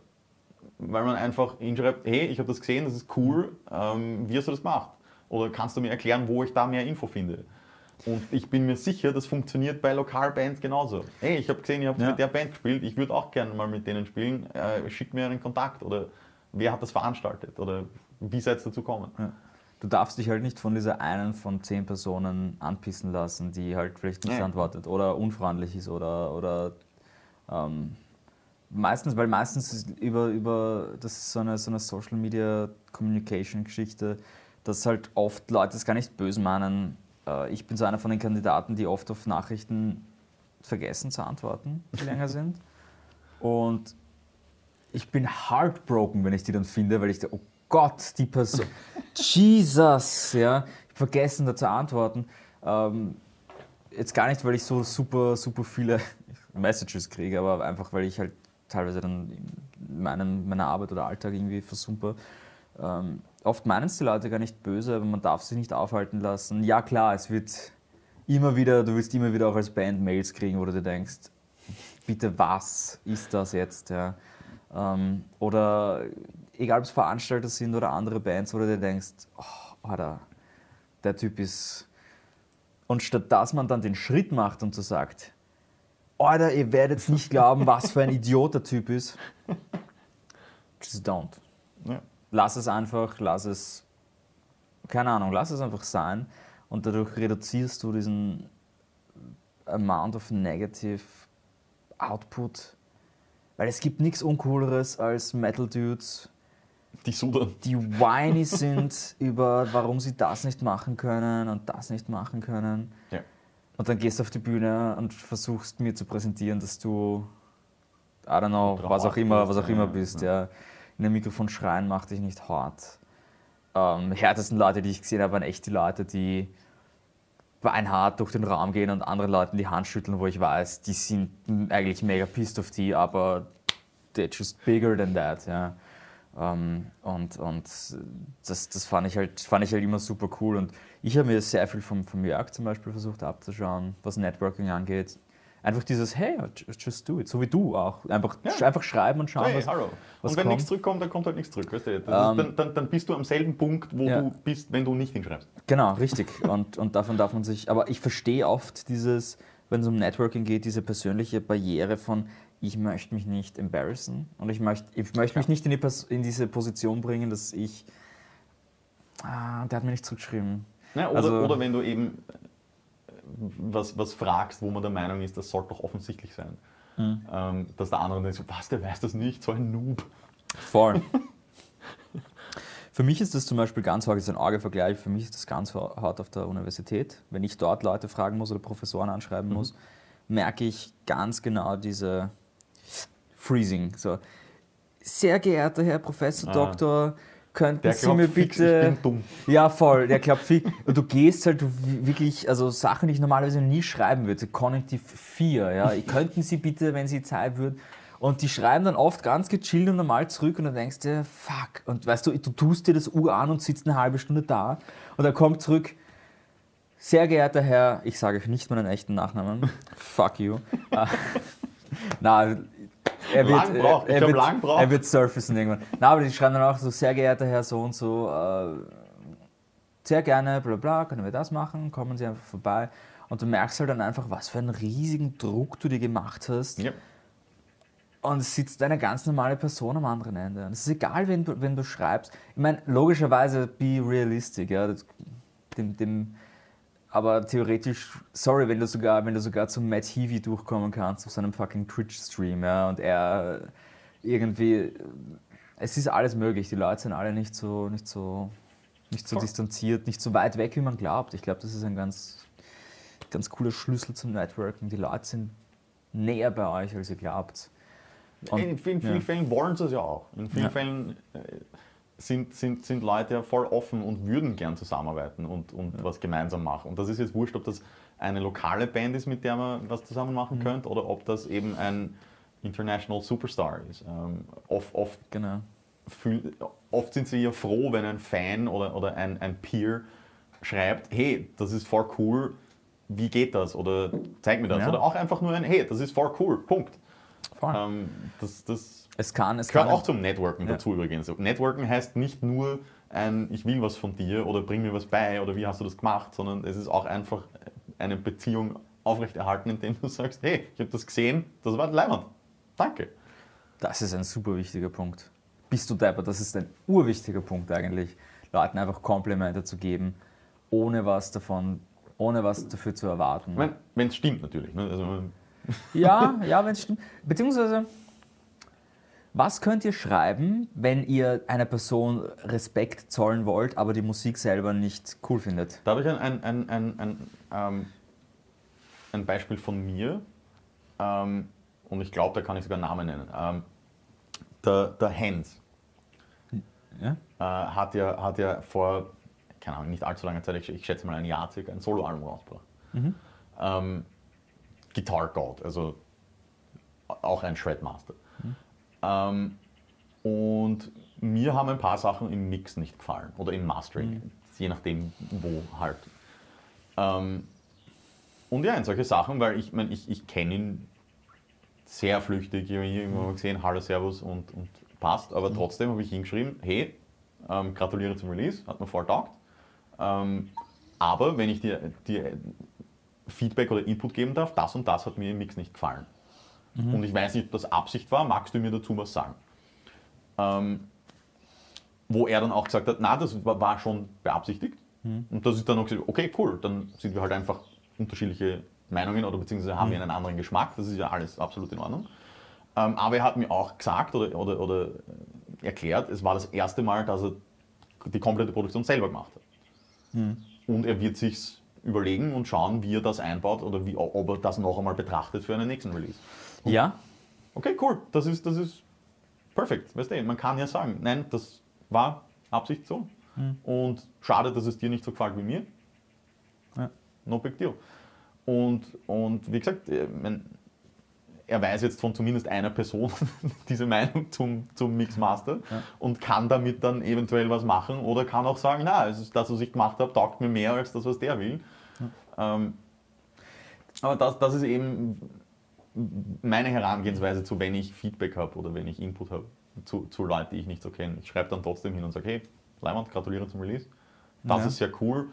Weil man einfach hinschreibt, hey, ich habe das gesehen, das ist cool, ähm, wie hast du das gemacht? Oder kannst du mir erklären, wo ich da mehr Info finde? Und ich bin mir sicher, das funktioniert bei Lokalbands genauso. Hey, ich habe gesehen, ihr habt Ja. mit der Band gespielt, ich würde auch gerne mal mit denen spielen, äh, schick mir einen Kontakt oder wer hat das veranstaltet oder wie seid ihr dazu gekommen? Ja. Du darfst dich halt nicht von dieser einen von zehn Personen anpissen lassen, die halt vielleicht nicht Nee. antwortet oder unfreundlich ist oder, oder ähm, meistens, weil meistens ist über, über das ist so eine, so eine Social Media Communication Geschichte, dass halt oft Leute es gar nicht böse meinen. Äh, ich bin so einer von den Kandidaten, die oft auf Nachrichten vergessen zu antworten, die länger sind. Und ich bin heartbroken, wenn ich die dann finde, weil ich denke, oh Gott, die Person, Jesus, ja, vergessen da zu antworten. Ähm, jetzt gar nicht, weil ich so super, super viele Messages kriege, aber einfach, weil ich halt teilweise dann in meinem, meiner Arbeit oder Alltag irgendwie versumper. Ähm, oft meinen es die Leute gar nicht böse, aber man darf sich nicht aufhalten lassen. Ja klar, es wird immer wieder, du wirst immer wieder auch als Band Mails kriegen, wo du dir denkst, bitte was ist das jetzt? Ja? Ähm, oder egal ob es Veranstalter sind oder andere Bands, wo du dir denkst, oh, Alter, der Typ ist. Und statt dass man dann den Schritt macht und so sagt, Alter, ihr werdet nicht glauben, was für ein Idiot der Typ ist. Just don't. Ja. Lass es einfach, lass es, keine Ahnung, lass es einfach sein. Und dadurch reduzierst du diesen Amount of Negative Output. Weil es gibt nichts Uncooleres als Metal Dudes, Die Sudan. die whiny sind über, warum sie das nicht machen können und das nicht machen können. Ja. Und dann gehst du auf die Bühne und versuchst mir zu präsentieren, dass du, I don't know, Ultra was auch immer, bist, was auch immer bist. ja. Ja. In einem Mikrofon schreien macht dich nicht hart. Ähm, härtesten Leute, die ich gesehen habe, waren echt die Leute, die beinhart durch den Raum gehen und anderen Leuten die Hand schütteln, wo ich weiß, die sind eigentlich mega pissed auf die, aber they're just bigger than that. Ja. Ähm, und und das, das fand, ich halt, fand ich halt immer super cool. Und ich habe mir sehr viel vom, vom Jörg zum Beispiel versucht abzuschauen, was Networking angeht. Einfach dieses, hey, just do it, so wie du auch. Einfach, Ja. einfach schreiben und schauen, Hey, was, hallo. was und wenn kommt. nichts zurückkommt, dann kommt halt nichts zurück. Weißt du? das Ähm, dann, dann, dann bist du am selben Punkt, wo Ja. du bist, wenn du nicht hinschreibst. Genau, richtig. Und, und davon darf man sich. Aber ich verstehe oft dieses, wenn es um Networking geht, diese persönliche Barriere von, ich möchte mich nicht embarrassen und ich möchte, ich möchte mich nicht in, die in diese Position bringen, dass ich. Ah, der hat mir nicht zurückgeschrieben. Ja, oder, Also- oder wenn du eben äh, was, was fragst, wo man der Meinung ist, das sollte doch offensichtlich sein. Mhm. Ähm, dass der andere denkt, so, was, der weiß das nicht, so ein Noob. Voll. Für mich ist das zum Beispiel ganz hart, das ist ein Auge-Vergleich, für mich ist das ganz hart auf der Universität. Wenn ich dort Leute fragen muss oder Professoren anschreiben Mhm. muss, merke ich ganz genau diese Freezing. So, sehr geehrter Herr Professor, Ah. Doktor, könnten Der Sie mir fix, bitte... ich bin dumm. Ja, voll. Der glaubt viel. Du gehst halt wirklich, also Sachen, die ich normalerweise nie schreiben würde. So Konjunktiv 4, ja. Könnten Sie bitte, wenn Sie Zeit würden. Und die schreiben dann oft ganz gechillt und normal zurück und dann denkst du, fuck. Und weißt du, du tust dir das U an und sitzt eine halbe Stunde da und er kommt zurück. Sehr geehrter Herr, ich sage euch nicht meinen echten Nachnamen. Fuck you. Ah, Na, er wird, Lang braucht. Ich er, wird, lang braucht. er wird surfacen irgendwann. Na, aber die schreiben dann auch so, sehr geehrter Herr so und so, äh, sehr gerne, bla bla, können wir das machen, kommen Sie einfach vorbei. Und du merkst halt dann einfach, was für einen riesigen Druck du dir gemacht hast. Ja. Und es sitzt eine ganz normale Person am anderen Ende. Und es ist egal, wenn du, wenn du schreibst. Ich meine, logischerweise be realistic, ja. Das, dem, dem, aber theoretisch, sorry, wenn du sogar, wenn du sogar zum Matt Heavy durchkommen kannst auf seinem fucking Twitch-Stream, ja, und er irgendwie. Es ist alles möglich. Die Leute sind alle nicht so, nicht so, nicht so Voll. distanziert, nicht so weit weg, wie man glaubt. Ich glaube, das ist ein ganz, ganz cooler Schlüssel zum Networking. Die Leute sind näher bei euch, als ihr glaubt. Und- in vielen, vielen ja. Fällen wollen sie es ja auch. In vielen Ja. Fällen äh, sind, sind, sind Leute ja voll offen und würden gern zusammenarbeiten und, und was gemeinsam machen. Und das ist jetzt wurscht, ob das eine lokale Band ist, mit der man was zusammen machen Mhm. könnte, oder ob das eben ein International Superstar ist. Ähm, oft, oft, Genau. fühl, oft sind sie ja froh, wenn ein Fan oder, oder ein, ein Peer schreibt, hey, das ist voll cool, wie geht das? Oder zeig mir das. Ja. Oder auch einfach nur ein, hey, das ist voll cool, Punkt. Ähm, das, das es kann, es gehört kann. auch zum Networken Ja. dazu übrigens. Networken heißt nicht nur ein, ich will was von dir oder bring mir was bei oder wie hast du das gemacht, sondern es ist auch einfach eine Beziehung aufrechterhalten, indem du sagst, hey, ich habe das gesehen, das war leibend. Danke. Das ist ein super wichtiger Punkt. Bist du deppert, das ist ein urwichtiger Punkt eigentlich, Leuten einfach Komplimente zu geben, ohne was davon, ohne was dafür zu erwarten. Ich meine, wenn es stimmt natürlich. Ne? Also, Ja, ja, wenn es stimmt. Beziehungsweise, was könnt ihr schreiben, wenn ihr einer Person Respekt zollen wollt, aber die Musik selber nicht cool findet? da habe ich ein, ein, ein, ein, ähm, ein Beispiel von mir ähm, und ich glaube, da kann ich sogar einen Namen nennen. Ähm, der, der Hans, Ja? äh, hat, ja, hat ja vor, keine Ahnung, nicht allzu langer Zeit, ich, ich schätze mal ein Jahr circa, ein Soloalbum rausgebracht. Ähm, Guitar God, also auch ein Shredmaster. Ähm, und mir haben ein paar Sachen im Mix nicht gefallen oder im Mastering, je nachdem wo halt. Ähm, und ja, in solche Sachen, weil ich meine, ich, ich kenne ihn sehr flüchtig, ich habe ihn irgendwann mal gesehen, Hallo, Servus und, und passt, aber trotzdem habe ich ihm geschrieben, hey, ähm, gratuliere zum Release, hat mir voll taugt. Ähm, aber wenn ich dir, dir Feedback oder Input geben darf, das und das hat mir im Mix nicht gefallen. Und ich weiß nicht, ob das Absicht war, magst du mir dazu was sagen? Ähm, wo er dann auch gesagt hat, na, das war, schon beabsichtigt. Und das ist dann auch gesagt, okay, cool, dann sind wir halt einfach unterschiedliche Meinungen oder beziehungsweise haben wir einen anderen Geschmack, das ist ja alles absolut in Ordnung. Ähm, aber er hat mir auch gesagt oder, oder, oder äh, erklärt, es war das erste Mal, dass er die komplette Produktion selber gemacht hat. Und er wird sich überlegen und schauen, wie er das einbaut oder wie, ob er das noch einmal betrachtet für einen nächsten Release. Ja? Okay, cool, das ist, das ist perfekt. Weißt du, man kann ja sagen, nein, das war Absicht so. Und schade, dass es dir nicht so gefällt wie mir. Ja. No big deal. Und, und wie gesagt, äh, mein, er weiß jetzt von zumindest einer Person diese Meinung zum, zum Mixmaster Ja. und kann damit dann eventuell was machen oder kann auch sagen, na, es ist das, was ich gemacht habe, taugt mir mehr als das, was der will. Ähm, aber das, das ist eben meine Herangehensweise zu, wenn ich Feedback habe oder wenn ich Input habe zu, zu Leuten, die ich nicht so kenne. Ich schreibe dann trotzdem hin und sage, hey, Leimand, gratuliere zum Release. Das Ja. ist sehr cool.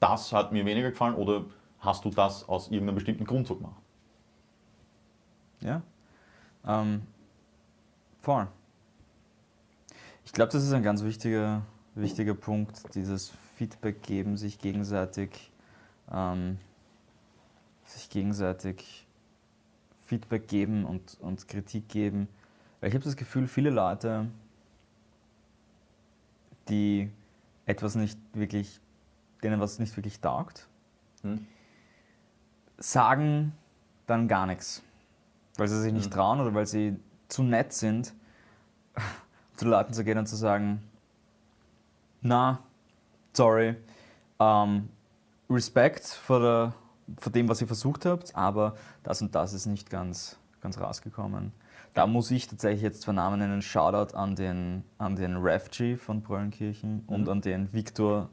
Das hat mir weniger gefallen oder hast du das aus irgendeinem bestimmten Grund so gemacht? Ja. Ähm, voll. Ich glaube, das ist ein ganz wichtiger, wichtiger Punkt, dieses Feedback geben, sich gegenseitig, ähm, sich gegenseitig Feedback geben und, und Kritik geben. Weil ich habe das Gefühl, viele Leute, die etwas nicht wirklich, denen was nicht wirklich taugt, Hm? sagen dann gar nichts. Weil sie sich nicht Mhm. trauen oder weil sie zu nett sind, zu Leuten zu gehen und zu sagen, na, sorry, ähm, Respekt vor, der, vor dem, was ihr versucht habt, aber das und das ist nicht ganz, ganz rausgekommen. Da muss ich tatsächlich jetzt vernamen einen Shoutout an den, an den Refg von Bröllenkirchen und Mhm. an den Viktor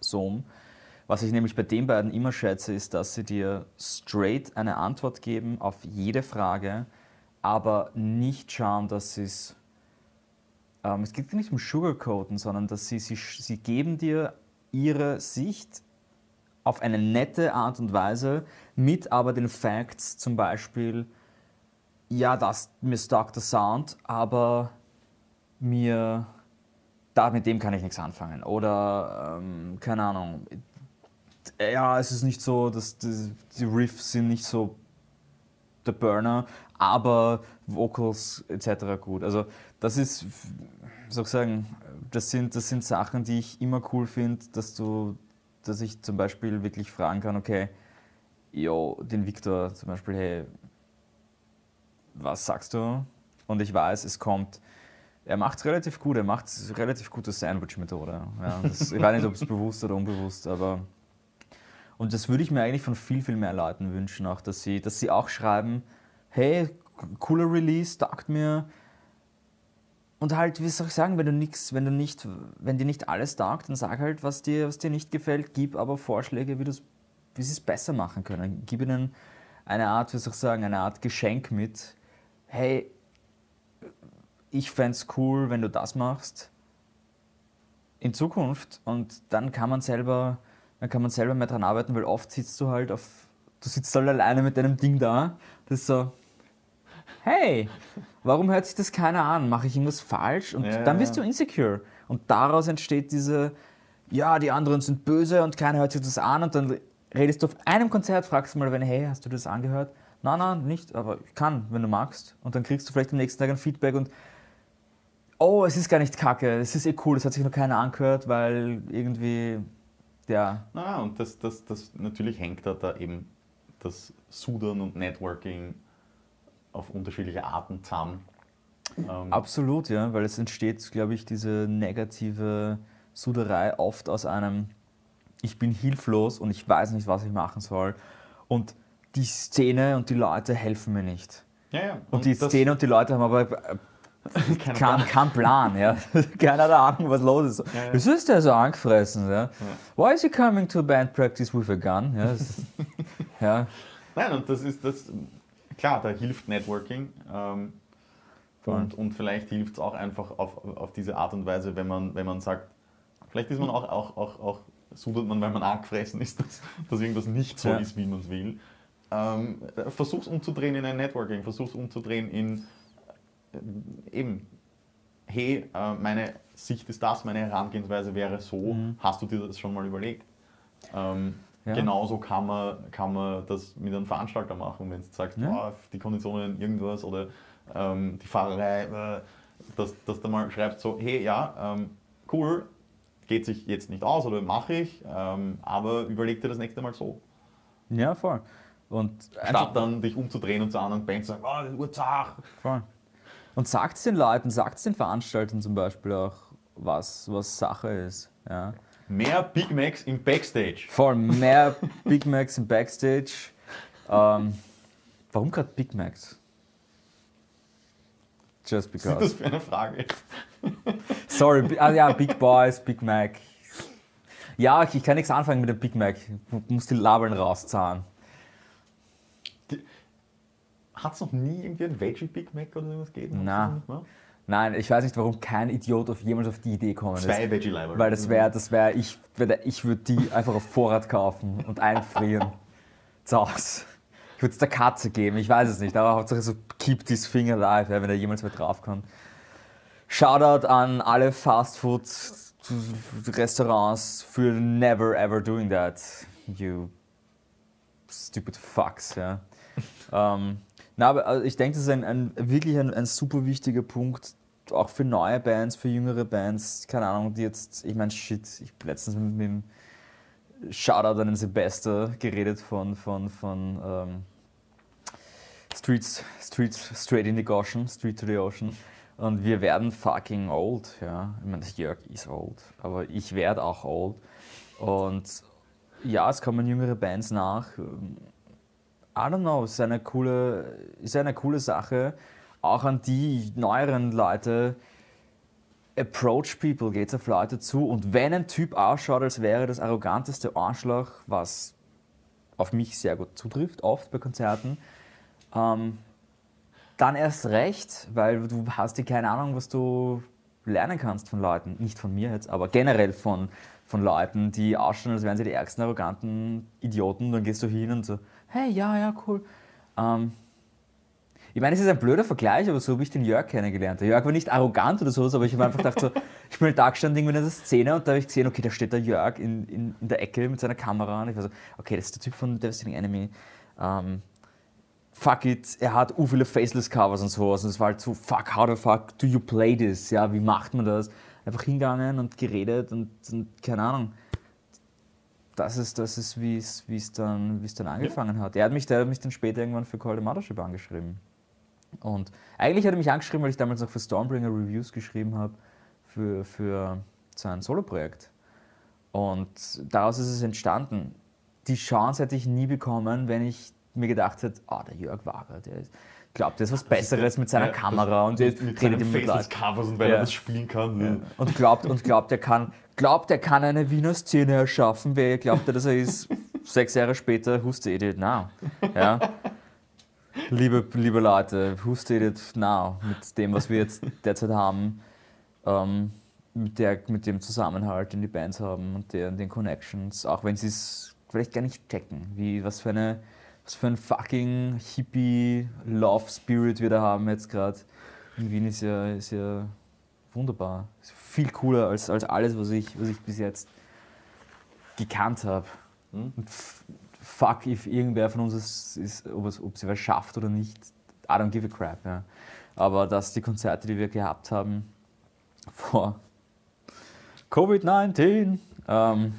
Sohm. Was ich nämlich bei den beiden immer schätze, ist, dass sie dir straight eine Antwort geben auf jede Frage, aber nicht schauen, dass sie es. Ähm, es geht nicht um Sugarcoaten, sondern dass sie, sie, sie geben dir ihre Sicht auf eine nette Art und Weise, mit aber den Facts zum Beispiel, ja, das, mir stockt der Sound, aber mir, da, mit dem kann ich nichts anfangen. Oder, ähm, keine Ahnung, ja, es ist nicht so, dass die, die Riffs sind nicht so der Burner, aber Vocals etc. gut. Also das ist, soll sagen, das sind, das sind Sachen, die ich immer cool finde, dass du, dass ich zum Beispiel wirklich fragen kann, okay, yo, den Victor zum Beispiel, hey, was sagst du? Und ich weiß, es kommt, er macht es relativ gut, er macht relativ gute Sandwich-Methode. Ja, ich weiß nicht, ob es bewusst oder unbewusst, aber und das würde ich mir eigentlich von viel, viel mehr Leuten wünschen, auch, dass sie, dass sie auch schreiben, hey, cooler Release, taugt mir. Und halt, wie soll ich sagen, wenn du nichts, wenn du nicht, wenn dir nicht alles taugt, dann sag halt, was dir, was dir nicht gefällt, gib aber Vorschläge, wie, wie sie es besser machen können. Gib ihnen eine Art, wie soll ich sagen, eine Art Geschenk mit, hey, ich fände cool, wenn du das machst in Zukunft und dann kann man selber, dann kann man selber mehr dran arbeiten, weil oft sitzt du halt auf, du sitzt halt alleine mit deinem Ding da, das ist so, hey, warum hört sich das keiner an? Mache ich irgendwas falsch? Und Ja, dann bist du insecure und daraus entsteht diese, ja, die anderen sind böse und keiner hört sich das an und dann redest du auf einem Konzert, fragst du mal, wenn, hey, hast du das angehört? Nein, nein, nicht, aber ich kann, wenn du magst. Und dann kriegst du vielleicht am nächsten Tag ein Feedback und oh, es ist gar nicht kacke, es ist eh cool, es hat sich noch keiner angehört, weil irgendwie, ja, Na, und das, das, das natürlich hängt da, da eben das Sudern und Networking auf unterschiedliche Arten zusammen. Ähm, absolut, ja, weil es entsteht, glaube ich, diese negative Suderei oft aus einem, ich bin hilflos und ich weiß nicht, was ich machen soll. Und die Szene und die Leute helfen mir nicht. ja, ja. Und, die das- Szene und die Leute haben aber keinen Plan. kein Plan, ja. Keiner hat Ahnung, was los ist. Ja, ja. Ist der so angefressen? Ja? Why is he coming to band practice with a gun? Ja, ist, ja. Nein, und das ist das, klar, da hilft Networking. Ähm, und, und vielleicht hilft es auch einfach auf, auf diese Art und Weise, wenn man, wenn man sagt, vielleicht ist man auch, auch, auch, auch sudert man, weil man angefressen ist, dass, dass irgendwas nicht so Ja. ist, wie man es will. Ähm, versuch's umzudrehen in ein Networking, versuch's umzudrehen in eben, hey, äh, meine Sicht ist das, meine Herangehensweise wäre so, Mhm. hast du dir das schon mal überlegt? Ähm, Ja. Genauso kann man, kann man das mit einem Veranstalter machen, wenn du sagst, Ja. "Boah, die Konditionen irgendwas oder ähm, die Fahrerei, äh, dass, dass du mal schreibst so, hey, ja, ähm, cool, geht sich jetzt nicht aus oder mache ich, ähm, aber überleg dir das nächste Mal so. ja, voll. Und Statt dann dich umzudrehen und zu anderen Bands zu sagen, oh, urzach. voll. Und sagt es den Leuten, sagt es den Veranstaltern zum Beispiel auch, was, was Sache ist. Ja. Mehr Big Macs im Backstage. Vor allem mehr Big Macs im Backstage. Ähm, warum gerade Big Macs? Just Was ist das because. für eine Frage? Sorry, ah, ja, Big Boys, Big Mac. Ja, ich, ich kann nichts anfangen mit dem Big Mac. Ich muss die Labeln rauszahlen. Hat es noch nie irgendwie ein Veggie Big Mac oder sowas gegeben? Na. Nein, ich weiß nicht, warum kein Idiot auf jemals auf die Idee kommen ist. Zwei Veggie Library. Weil das wäre, das wäre, ich würde ich würd die einfach auf Vorrat kaufen und einfrieren. Zu Hause. Ich würde es der Katze geben, ich weiß es nicht, aber Hauptsache so keep this thing alive, ja, wenn da jemals wer draufkommt. Shoutout an alle Fastfood-Restaurants für never ever doing that. You stupid fucks, ja. ähm, na, aber also ich denke, das ist ein, ein, wirklich ein, ein super wichtiger Punkt, auch für neue Bands, für jüngere Bands, keine Ahnung, die jetzt, ich meine, shit, ich bin letztens mit, mit dem Shoutout an den Silvester geredet von, von, von ähm, Streets, Streets, Straight in the Ocean, Street to the Ocean. Und wir werden fucking old, ja. Ich meine, Jörg ist old, aber ich werde auch old. Und ja, es kommen jüngere Bands nach. I don't know, ist eine coole, ist eine coole Sache. Auch an die neueren Leute. Approach people, geht auf Leute zu. Und wenn ein Typ ausschaut, als wäre das arroganteste Arschloch, was auf mich sehr gut zutrifft, oft bei Konzerten, ähm, dann erst recht, weil du hast dir keine Ahnung, was du lernen kannst von Leuten. Nicht von mir jetzt, aber generell von, von Leuten, die ausschauen, als wären sie die ärgsten arroganten Idioten. Dann gehst du hin und so, hey, ja, ja, cool. Ähm, ich meine, es ist ein blöder Vergleich, aber so habe ich den Jörg kennengelernt. Der Jörg war nicht arrogant oder sowas, aber ich habe einfach gedacht, so, ich bin halt da gestanden irgendwie in der Szene und da habe ich gesehen, okay, da steht der Jörg in, in, in der Ecke mit seiner Kamera und ich war so, okay, das ist der Typ von Devastating Enemy. Ähm, fuck it, er hat u viele Faceless-Covers und sowas und es war halt so, fuck, how the fuck do you play this? Ja, wie macht man das? Einfach hingegangen und geredet und, und keine Ahnung. Das ist, das ist wie es dann, dann angefangen hat. Er hat mich, der hat mich dann später irgendwann für Call the Mothership angeschrieben. Und eigentlich hat er mich angeschrieben, weil ich damals noch für Stormbringer Reviews geschrieben habe, für, für sein Solo-Projekt. Und daraus ist es entstanden. Die Chance hätte ich nie bekommen, wenn ich mir gedacht hätte, ah, der Jörg Wager, der ist, glaubt, der ist was Besseres mit seiner Ja, Kamera und der mit, redet immer mit Leuten. Covers und weil Ja. er das spielen kann. Und glaubt, und glaubt, er kann, glaubt, er kann eine Wiener Szene erschaffen. Wer glaubt, er, dass er ist? Sechs Jahre später, who's the idiot now? Ja? Liebe, liebe Leute, who's the idiot now? Mit dem, was wir jetzt derzeit haben, ähm, mit, der, mit dem Zusammenhalt, den die Bands haben und der, den Connections, auch wenn sie es vielleicht gar nicht checken, wie, was für eine was für ein fucking Hippie Love Spirit wir da haben jetzt gerade. In Wien ist ja, ist ja wunderbar. Ist viel cooler als, als alles, was ich, was ich bis jetzt gekannt habe. Hm? Fuck, if irgendwer von uns ist, ist ob, es, ob sie was schafft oder nicht, I don't give a crap. Ja. Aber dass die Konzerte, die wir gehabt haben vor Covid-19, ähm,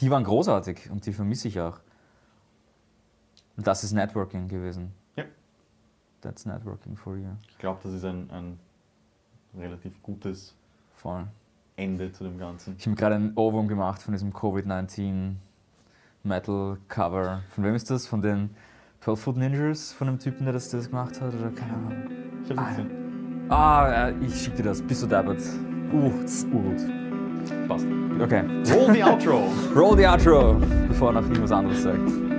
die waren großartig und die vermisse ich auch. Und das ist Networking gewesen. Ja. That's Networking for you. Ich glaube, das ist ein, ein relativ gutes Voll. Ende zu dem Ganzen. Ich habe gerade ein Ohrwurm gemacht von diesem Covid-19 Metal Cover. Von wem ist das? Von den 12 Foot Ninjas? Von dem Typen, der das, der das gemacht hat? Oder keine Ahnung. Ich hab's gesehen. Ah, ich schicke dir das. Bist du deppert? Uh, ist urgut. Passt. Okay. Roll the outro! Roll the outro, bevor er noch irgendwas anderes sagt.